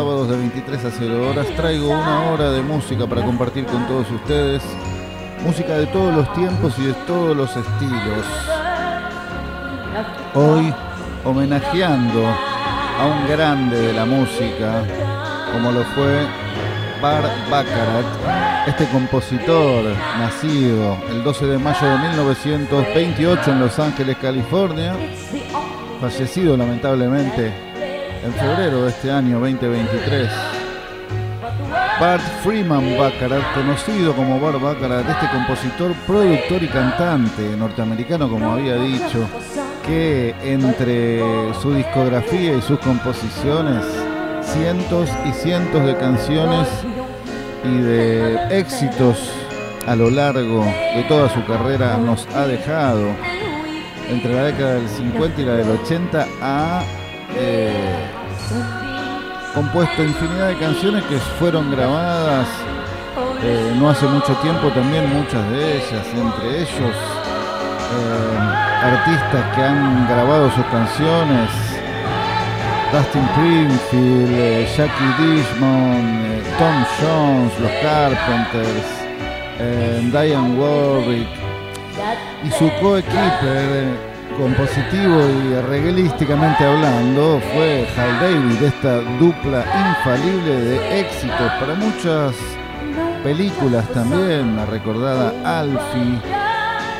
Sábados de 23 a 0 horas traigo una hora de música para compartir con todos ustedes. Música de todos los tiempos y de todos los estilos. Hoy homenajeando a un grande de la música como lo fue Bar Baccarat, este compositor nacido el 12 de mayo de 1928 en Los Ángeles, California, fallecido lamentablemente en febrero de este año 2023. Bart Freeman Baccarat, conocido como Bart Baccarat, este compositor, productor y cantante norteamericano, como había dicho, que entre su discografía y sus composiciones, cientos y cientos de canciones y de éxitos a lo largo de toda su carrera nos ha dejado entre la década del 50 y la del 80 ha eh, compuesto infinidad de canciones que fueron grabadas eh, no hace mucho tiempo también muchas de ellas entre ellos eh, artistas que han grabado sus canciones. Dustin Springfield, Jackie Dishmon, eh, Tom Jones, los Carpenters, Diane Warwick y su coequiper compositivo y arreglísticamente hablando fue Hal David, esta dupla infalible de éxitos para muchas películas también, la recordada Alfie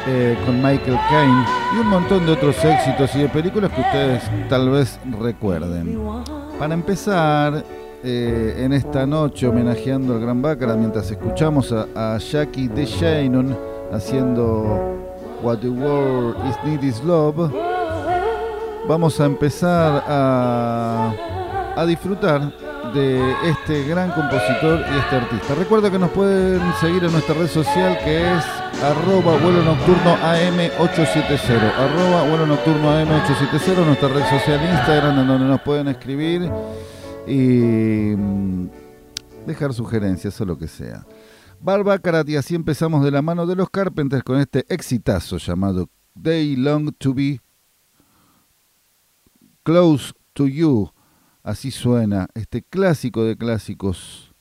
eh, con Michael Caine y un montón de otros éxitos y de películas que ustedes tal vez recuerden. Para empezar, eh, en esta noche homenajeando al Gran Baccarat mientras escuchamos a, a Jackie DeShannon haciendo What the World is Need is Love, vamos a empezar a, a disfrutar de este gran compositor y este artista. Recuerda que nos pueden seguir en nuestra red social que es arroba vuelo nocturno AM870. Arroba vuelo nocturno AM870, nuestra red social Instagram en donde nos pueden escribir y mm, dejar sugerencias o lo que sea. Barba Karat y así empezamos de la mano de los Carpenters con este exitazo llamado They Long to Be Close to You. Así suena este clásico de clásicos.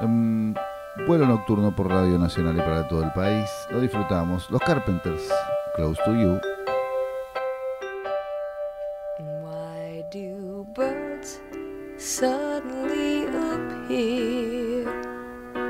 en vuelo nocturno por Radio Nacional y para todo el país. Lo disfrutamos. Los Carpenters, Close to You. Why do birds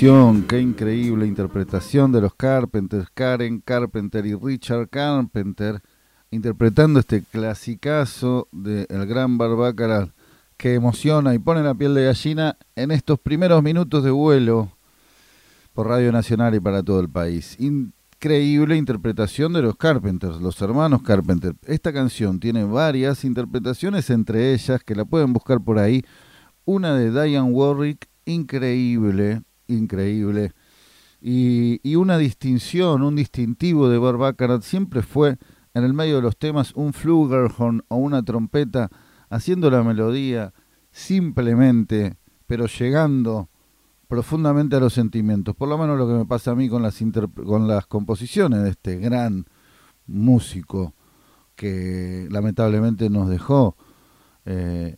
qué increíble interpretación de los Carpenters, Karen Carpenter y Richard Carpenter, interpretando este clasicazo de El Gran Barbácara que emociona y pone la piel de gallina en estos primeros minutos de vuelo por Radio Nacional y para todo el país. Increíble interpretación de los Carpenters, los hermanos Carpenter. Esta canción tiene varias interpretaciones, entre ellas, que la pueden buscar por ahí, una de Diane Warwick, increíble, increíble. Y, y una distinción, un distintivo de Barbaccarat siempre fue en el medio de los temas un flugelhorn o una trompeta haciendo la melodía simplemente, pero llegando profundamente a los sentimientos. Por lo menos lo que me pasa a mí con las, con las composiciones de este gran músico que lamentablemente nos dejó eh,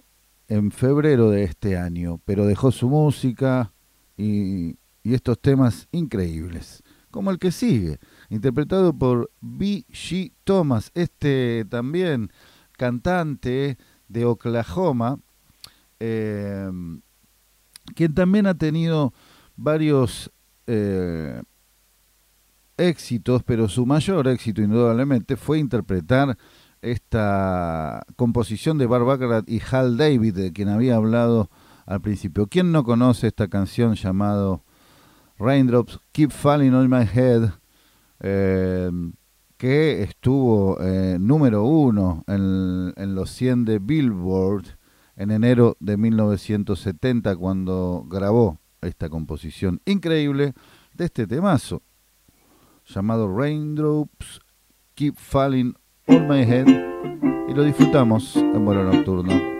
en febrero de este año, pero dejó su música y, estos temas increíbles, como el que sigue, interpretado por B.G. Thomas, este también cantante de Oklahoma, eh, quien también ha tenido varios eh, éxitos, pero su mayor éxito indudablemente fue interpretar esta composición de Barbara y Hal David, de quien había hablado al principio. ¿Quién no conoce esta canción llamado Raindrops Keep Falling on My Head? eh, que estuvo eh, número uno en, los 100 de Billboard en enero de 1970 cuando grabó esta composición increíble de este temazo llamado Raindrops Keep Falling On My Head y lo disfrutamos en vuelo nocturno.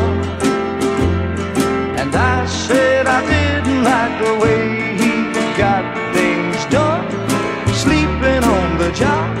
Job.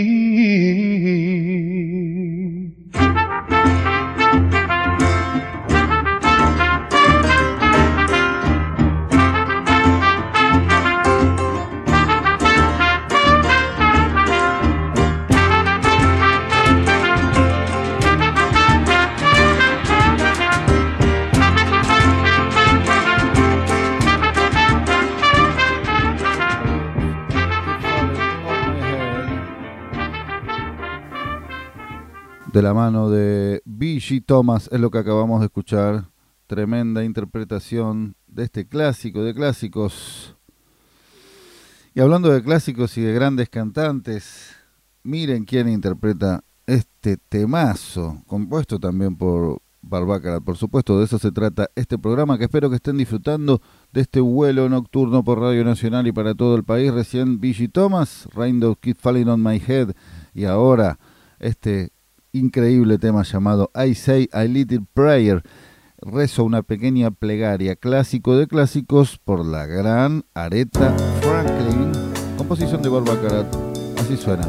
De la mano de B.G. Thomas es lo que acabamos de escuchar. Tremenda interpretación de este clásico de clásicos. Y hablando de clásicos y de grandes cantantes, miren quién interpreta este temazo, compuesto también por Barbacarat. Por supuesto, de eso se trata este programa, que espero que estén disfrutando de este vuelo nocturno por Radio Nacional y para todo el país. Recién B.G. Thomas, Rainbow Keep Falling on My Head, y ahora este increíble tema llamado I Say a Little Prayer. Rezo una pequeña plegaria, clásico de clásicos, por la gran Aretha Franklin. Composición de Barbacarat. Así suena.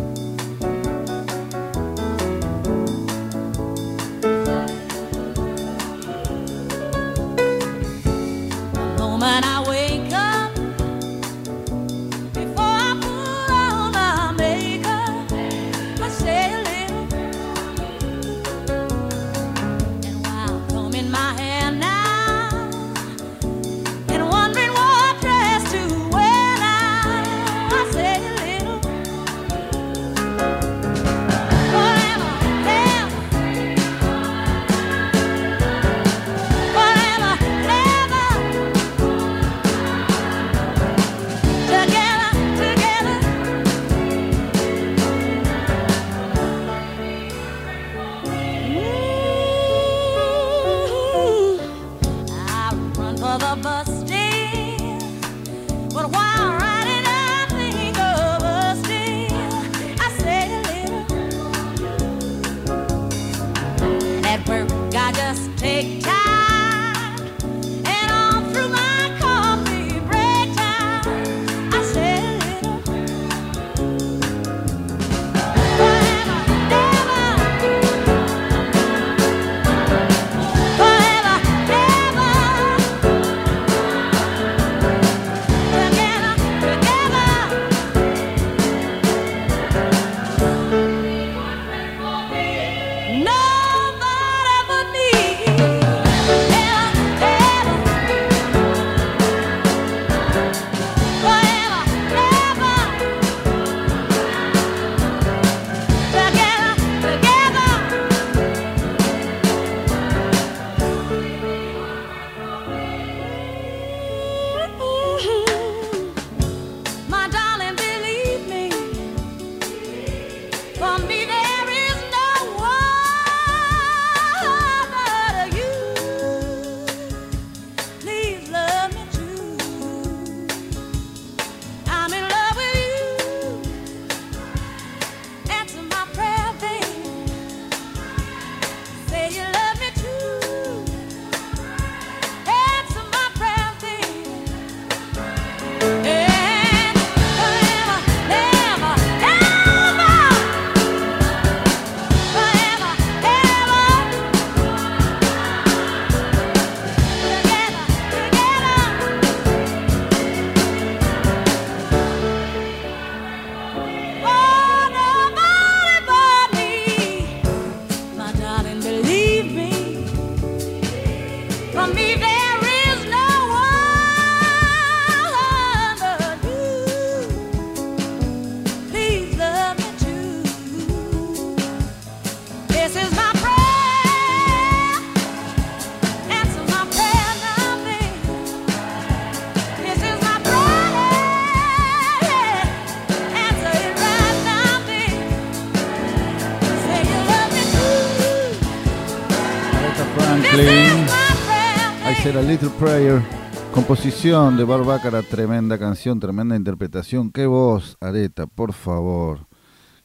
Composición de Barbácara, tremenda canción, tremenda interpretación. Qué voz, Areta, por favor.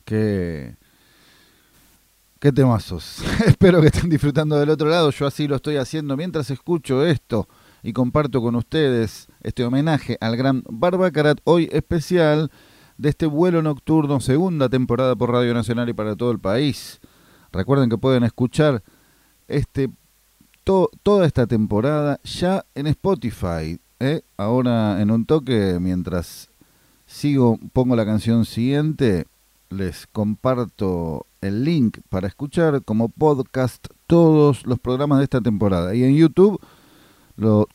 Qué, qué temazos. Espero que estén disfrutando del otro lado. Yo así lo estoy haciendo mientras escucho esto y comparto con ustedes este homenaje al gran Barbacarat, hoy especial de este vuelo nocturno, segunda temporada por Radio Nacional y para todo el país. Recuerden que pueden escuchar este to- toda esta temporada ya en Spotify. ¿Eh? Ahora en un toque, mientras sigo, pongo la canción siguiente, les comparto el link para escuchar como podcast todos los programas de esta temporada. Y en YouTube,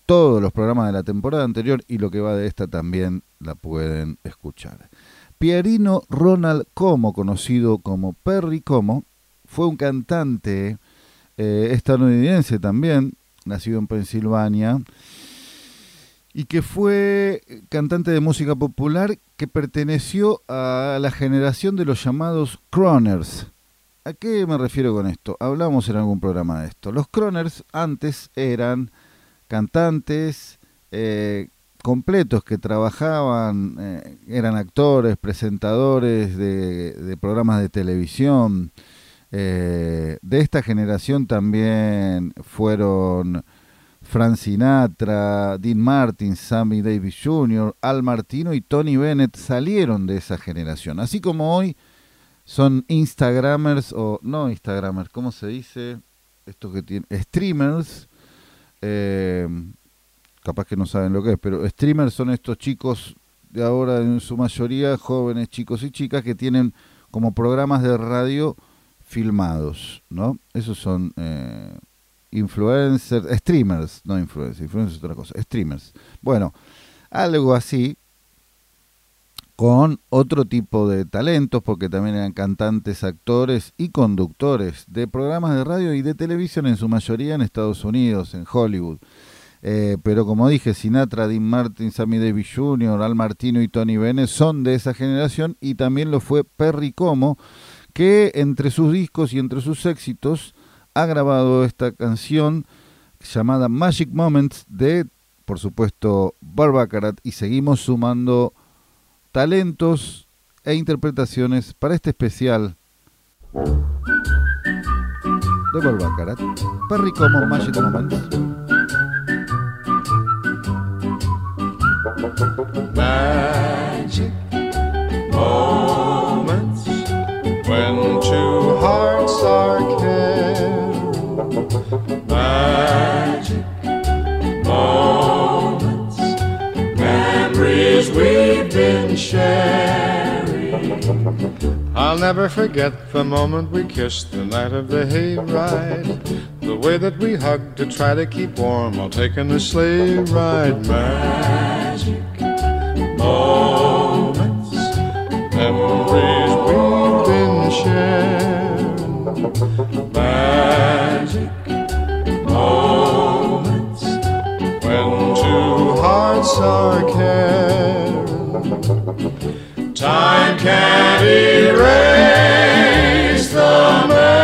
todos los programas de la temporada anterior y lo que va de esta también la pueden escuchar. Pierino Ronald Como, conocido como Perry Como, fue un cantante eh, estadounidense también, nacido en Pensilvania, y que fue cantante de música popular que perteneció a la generación de los llamados croners. ¿A qué me refiero con esto? Hablamos en algún programa de esto. Los croners antes eran cantantes eh, completos que trabajaban, eh, eran actores, presentadores de, programas de televisión. Eh, de esta generación también fueron Frank Sinatra, Dean Martin, Sammy Davis Jr., Al Martino y Tony Bennett salieron de esa generación. Así como hoy son Instagramers o no Instagramers, ¿cómo se dice? Esto que tiene streamers. eh, capaz que no saben lo que es, pero streamers son estos chicos de ahora en su mayoría jóvenes chicos y chicas que tienen como programas de radio filmados, ¿no? Esos son eh, influencers, streamers, no influencers, influencers es otra cosa, streamers. Bueno, algo así con otro tipo de talentos, porque también eran cantantes, actores y conductores de programas de radio y de televisión, en su mayoría en Estados Unidos, en Hollywood. Eh, pero como dije, Sinatra, Dean Martin, Sammy Davis Jr., Al Martino y Tony Bennett son de esa generación y también lo fue Perry Como, que entre sus discos y entre sus éxitos ha grabado esta canción llamada Magic Moments de, por supuesto, Barbacarat y seguimos sumando talentos e interpretaciones para este especial de Barbacarat. Perry Como Magic Moments. Magic moments when two hearts are. Magic moments, memories we've been sharing. I'll never forget the moment we kissed the night of the hayride. The way that we hugged to try to keep warm while taking the sleigh ride. Magic moments, memories we've been sharing. Magic hearts are caring. Time can't erase the memory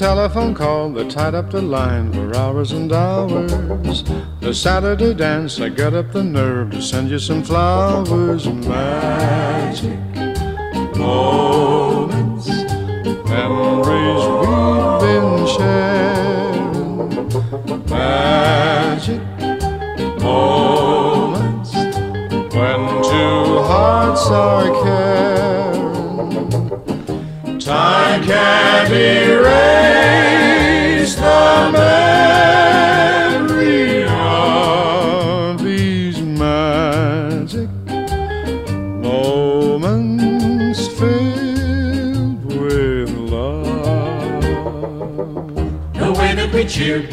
telephone call that tied up the line for hours and hours. The Saturday dance, I got up the nerve to send you some flowers. Magic moments, memories we've been sharing. Magic moments when two hearts are caring. Time can't erase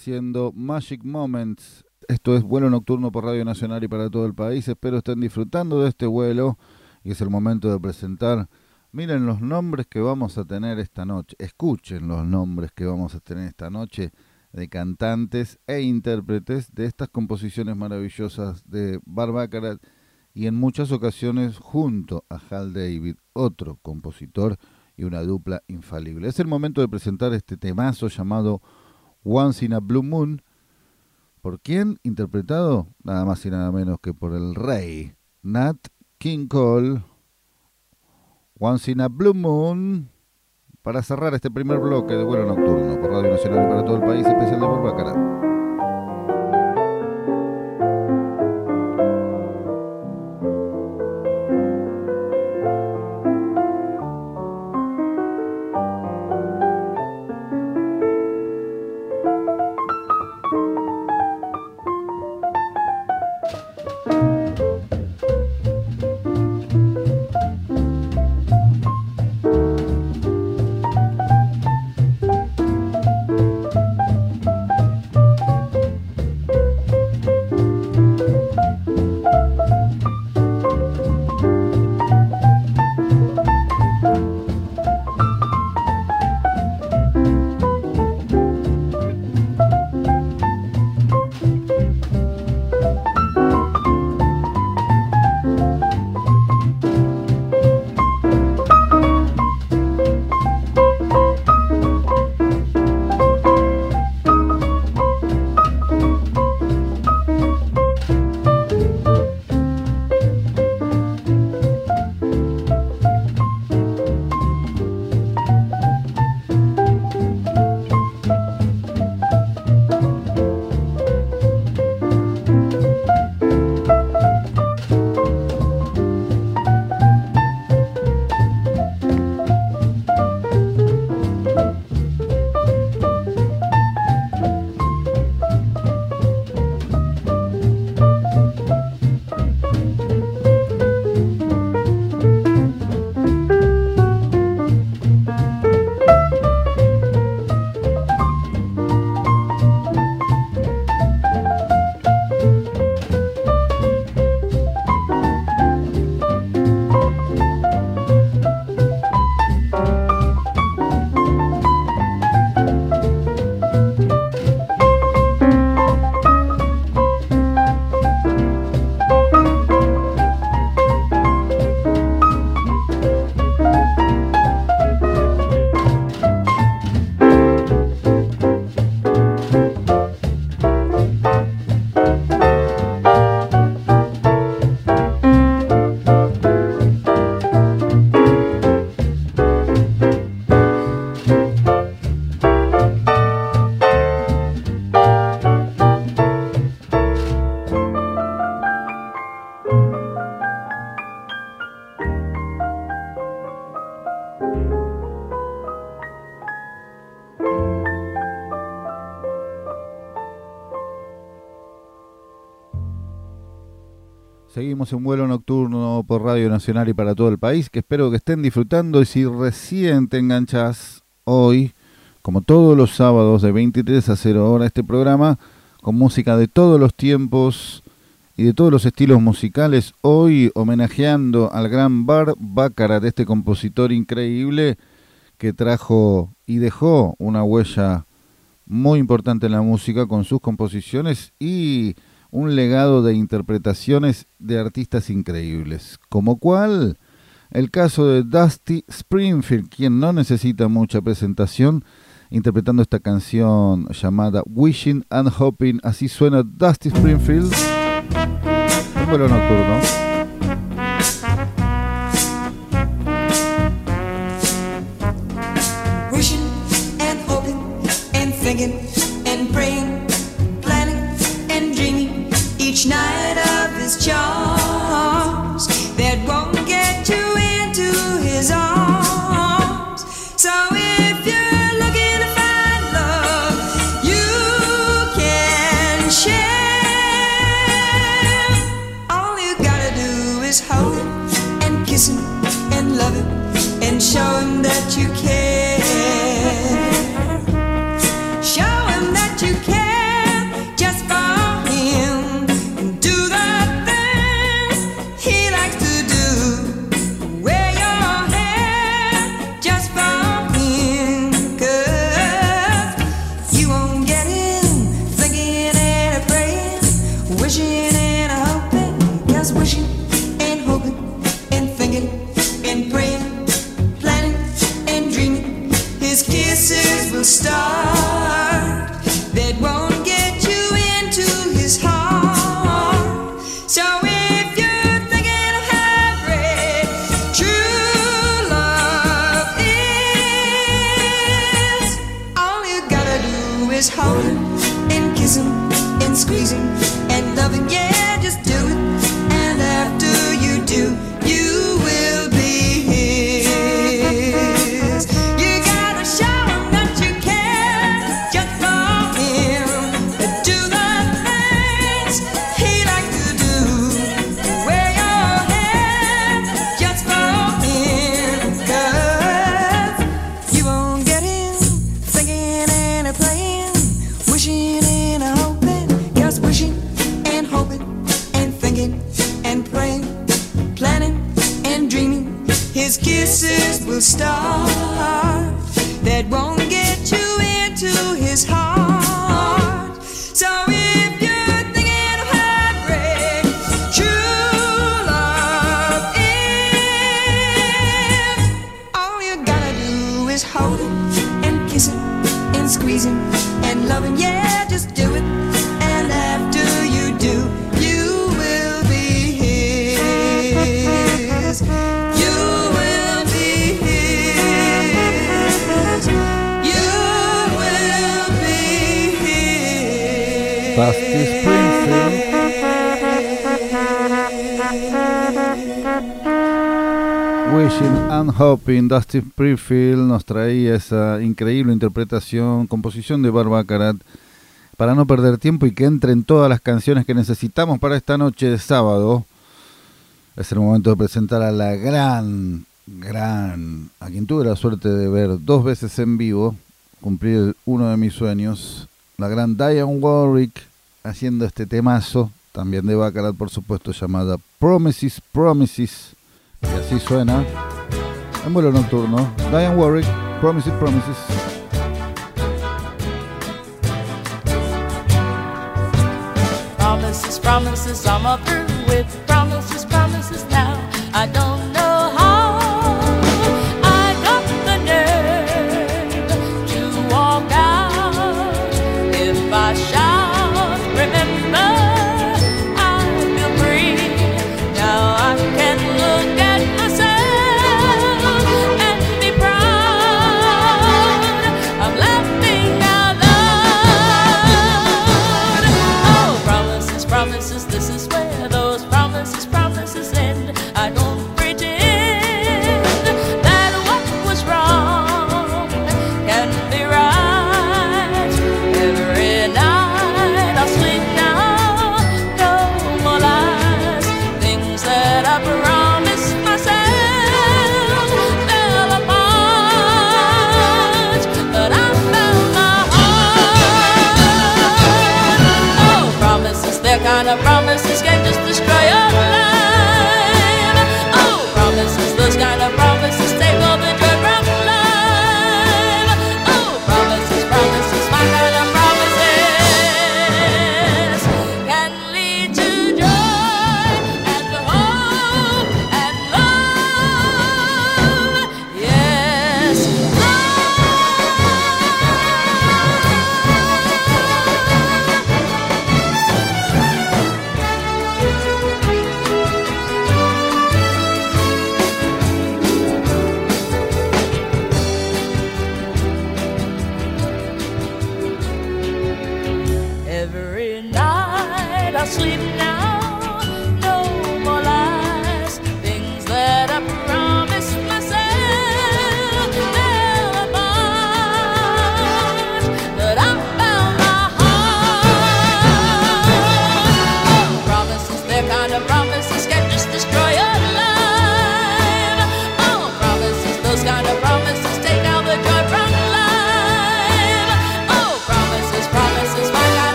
haciendo Magic Moments. Esto es vuelo nocturno por Radio Nacional y para todo el país. Espero estén disfrutando de este vuelo y es el momento de presentar. Miren los nombres que vamos a tener esta noche. Escuchen los nombres que vamos a tener esta noche de cantantes e intérpretes de estas composiciones maravillosas de Barbacarat y en muchas ocasiones junto a Hal David, otro compositor y una dupla infalible. Es el momento de presentar este temazo llamado Once in a Blue Moon. ¿Por quién? Interpretado nada más y nada menos que por el rey Nat King Cole. Once in a Blue Moon. Para cerrar este primer bloque de vuelo nocturno por Radio Nacional para todo el país, especial de Barbacarat. Seguimos en vuelo nocturno por Radio Nacional y para todo el país, que espero que estén disfrutando y si recién te enganchas hoy, como todos los sábados de 23 a 0 hora, este programa con música de todos los tiempos y de todos los estilos musicales, hoy homenajeando al gran Bar Baccarat, este compositor increíble que trajo y dejó una huella muy importante en la música con sus composiciones y un legado de interpretaciones de artistas increíbles, como cual el caso de Dusty Springfield, quien no necesita mucha presentación, interpretando esta canción llamada Wishing and Hoping, así suena Dusty Springfield, nocturno. night Pippin, Dusty Prefield nos traía esa increíble interpretación, composición de Barbacarat. Para no perder tiempo y que entren todas las canciones que necesitamos para esta noche de sábado, es el momento de presentar a la gran, gran, a quien tuve la suerte de ver dos veces en vivo, cumplir uno de mis sueños, la gran Diane Warwick haciendo este temazo, también de Baccarat por supuesto, llamada Promises, Promises, y así suena. en vuelo nocturno. Diane Warwick, Promises, Promises. Promises, promises, I'm up through with promises, promises now. I don't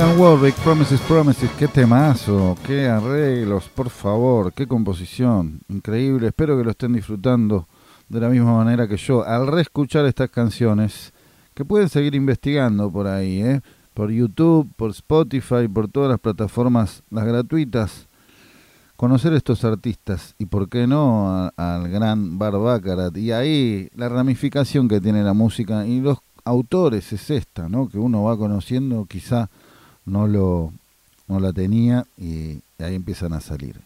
Diane Warwick, Promises, Promises, qué temazo, qué arreglos, por favor, qué composición, increíble, espero que lo estén disfrutando de la misma manera que yo. Al reescuchar estas canciones, que pueden seguir investigando por ahí, ¿eh? por YouTube, por Spotify, por todas las plataformas, las gratuitas, conocer estos artistas y por qué no al gran Barbacarat. Y ahí la ramificación que tiene la música y los autores es esta, ¿no? Que uno va conociendo, quizá no lo no la tenía y ahí empiezan a salir.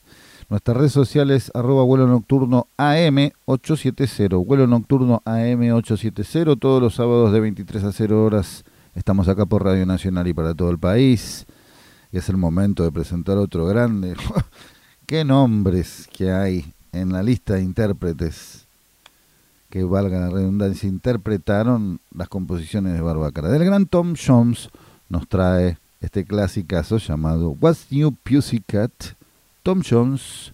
Nuestra red social es arroba vuelo nocturno AM870, vuelo nocturno AM870, todos los sábados de 23 a 0 horas estamos acá por Radio Nacional y para todo el país. Y es el momento de presentar otro grande. Qué nombres que hay en la lista de intérpretes que valga la redundancia, interpretaron las composiciones de Barbacara. Del gran Tom Jones nos trae este clasicazo llamado What's New Pussycat. Tom Jones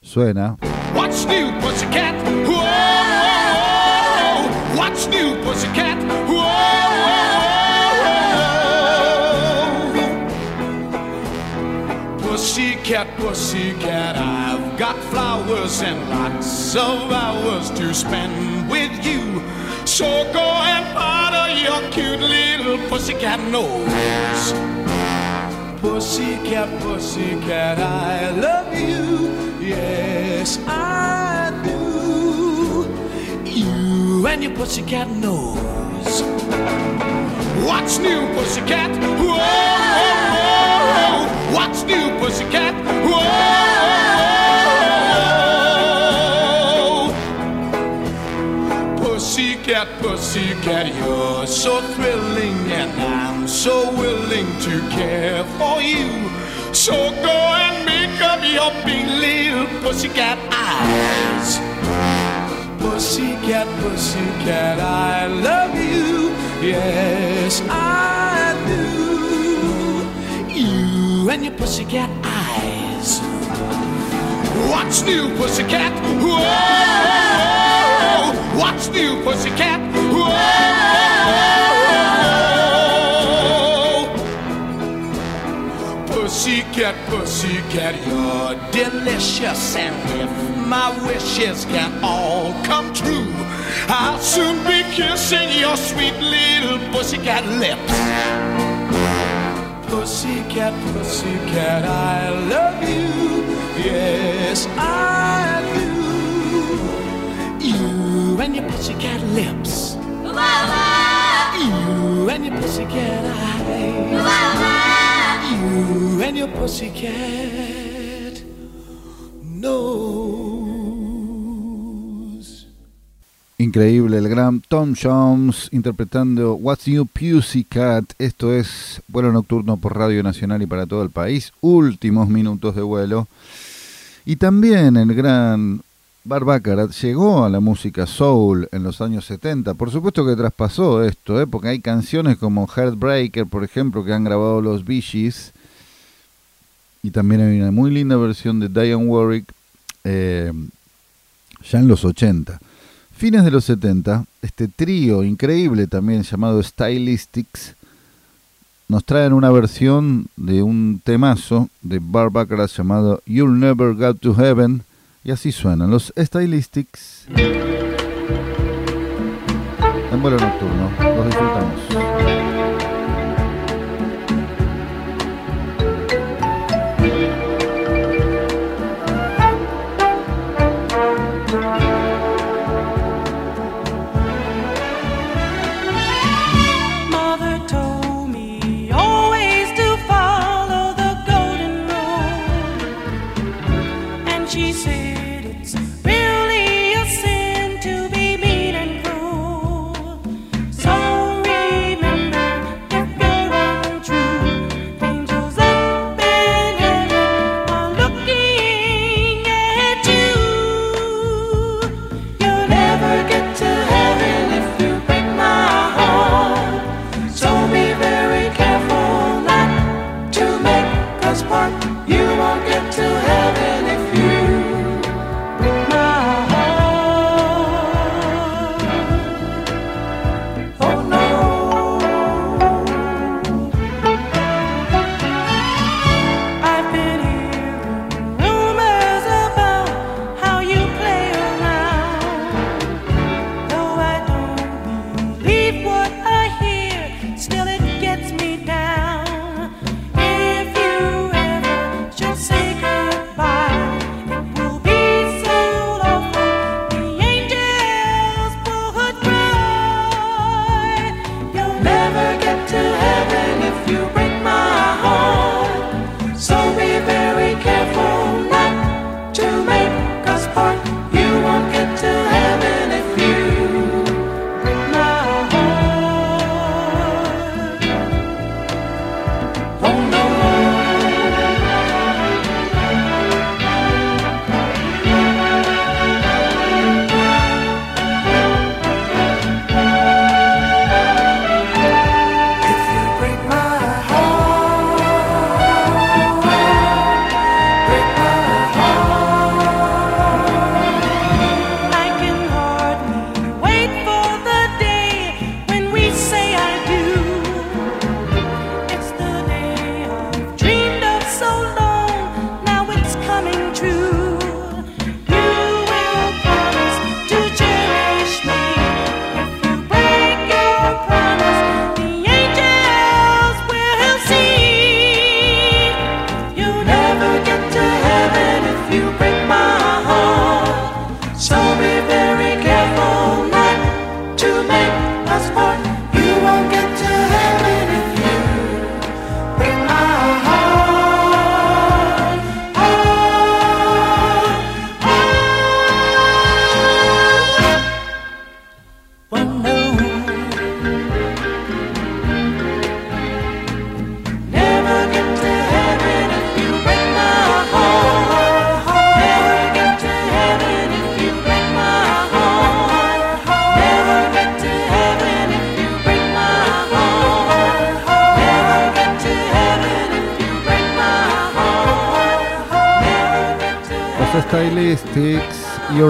suena. What's new, pussycat? Whoa, whoa, whoa. What's new, pussycat? Whoa, whoa, whoa. Pussycat, pussycat, I've flowers and lots of hours to spend with you. So go and powder your cute little pussycat nose. Pussycat, pussycat, I love you. Yes, I do. You and your pussycat nose. What's new, pussycat? Whoa, whoa, whoa. What's new, pussycat? Whoa. Pussycat, pussycat, you're so thrilling, and I'm so willing to care for you. So go and make up your big little pussycat eyes. Pussycat, pussycat, I love you. Yes, I do. You and your pussycat eyes. What's new, pussycat? Whoa! What's new, pussycat? Pussycat, pussycat, you're delicious, and if my wishes can all come true, I'll soon be kissing your sweet little pussycat lips. Pussycat, pussycat, I love you. Yes, I do. You and your pussycat lips. You and your pussycat eyes. You and your pussycat nose. Increíble, el gran Tom Jones interpretando What's New Pussycat. Esto es vuelo nocturno por Radio Nacional y para todo el país. Últimos minutos de vuelo. Y también el gran Barbacarat llegó a la música soul en los años 70. Por supuesto que traspasó esto, ¿eh? porque hay canciones como Heartbreaker, por ejemplo, que han grabado los Bee Gees. Y también hay una muy linda versión de Diane Warwick eh, ya en los 80. Fines de los 70, este trío increíble también llamado Stylistics nos traen una versión de un temazo de Barbacara llamado You'll Never Get to Heaven y así suenan los Stylistics en vuelo nocturno. Los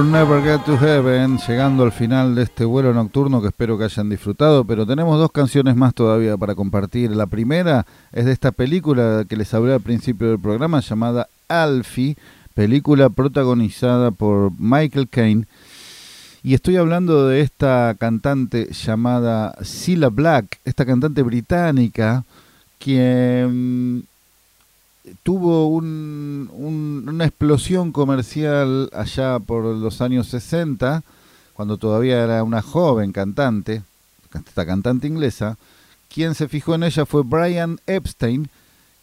Never Get to Heaven, llegando al final de este vuelo nocturno que espero que hayan disfrutado, pero tenemos dos canciones más todavía para compartir. La primera es de esta película que les hablé al principio del programa llamada Alfie, película protagonizada por Michael Caine. Y estoy hablando de esta cantante llamada Cilla Black, esta cantante británica, quien tuvo un, un- una explosión comercial allá por los años 60, cuando todavía era una joven cantante, esta cantante inglesa. Quien se fijó en ella fue Brian Epstein,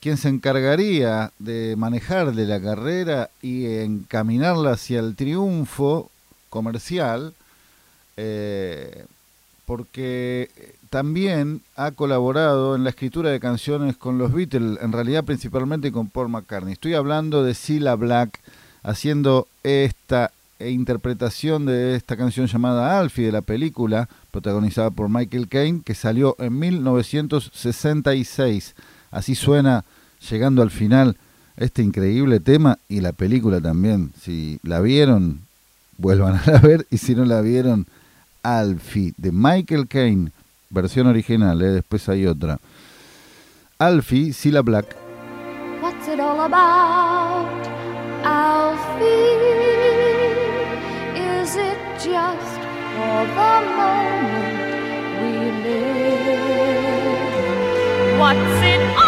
quien se encargaría de manejarle la carrera y encaminarla hacia el triunfo comercial, eh, porque también ha colaborado en la escritura de canciones con los Beatles, en realidad principalmente con Paul McCartney. Estoy hablando de Cilla Black haciendo esta interpretación de esta canción llamada Alfie de la película, protagonizada por Michael Caine, que salió en 1966. Así suena, llegando al final, este increíble tema y la película también. Si la vieron, vuelvan a la ver y si no la vieron, Alfie de Michael Caine, versión original, ¿eh? después hay otra. Alfie, Cilla Black. What's it all about, Alfie? Is it just for the moment we live? What's it all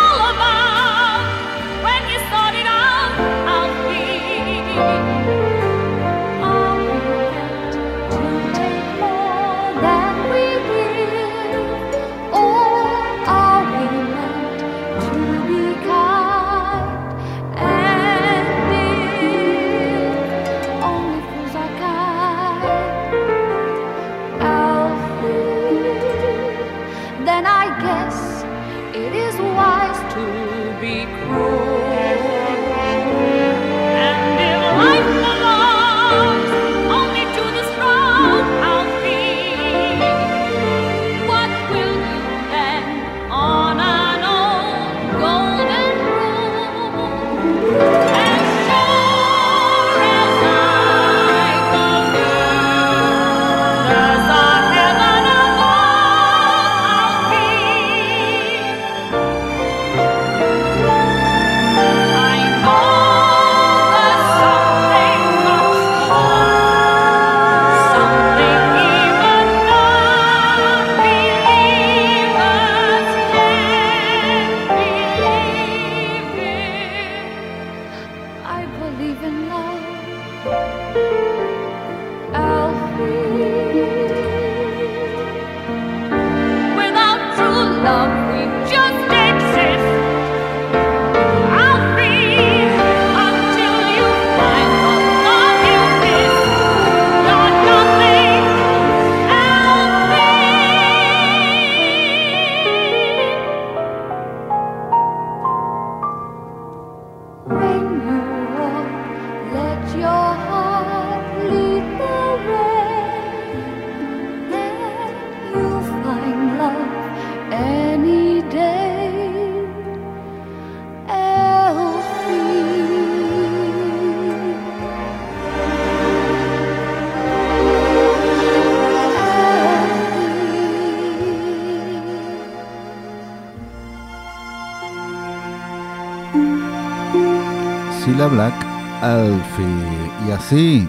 Alfie. Y así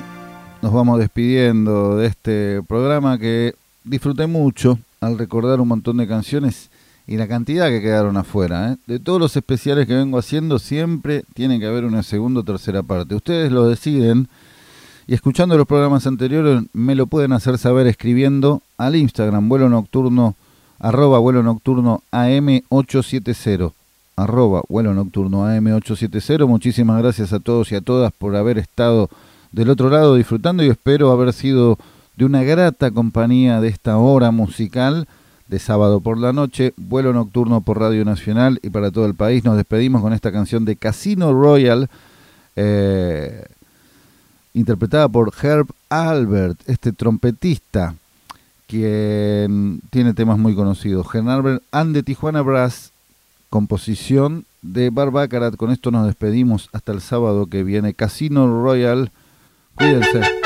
nos vamos despidiendo de este programa que disfruté mucho al recordar un montón de canciones y la cantidad que quedaron afuera. ¿eh? De todos los especiales que vengo haciendo, siempre tiene que haber una segunda o tercera parte. Ustedes lo deciden y escuchando los programas anteriores me lo pueden hacer saber escribiendo al Instagram vuelo nocturno arroba vuelo nocturno AM870 arroba vuelo nocturno AM870. Muchísimas gracias a todos y a todas por haber estado del otro lado disfrutando y espero haber sido de una grata compañía de esta hora musical de sábado por la noche, vuelo nocturno por Radio Nacional y para todo el país. Nos despedimos con esta canción de Casino Royal, eh, interpretada por Herb Albert, este trompetista, quien tiene temas muy conocidos. Herb Albert and the Tijuana Brass, composición de Barbacarat. Con esto nos despedimos hasta el sábado que viene. Casino Royal Cuídense.